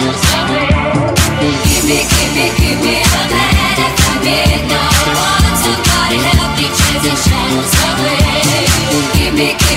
Give me, give me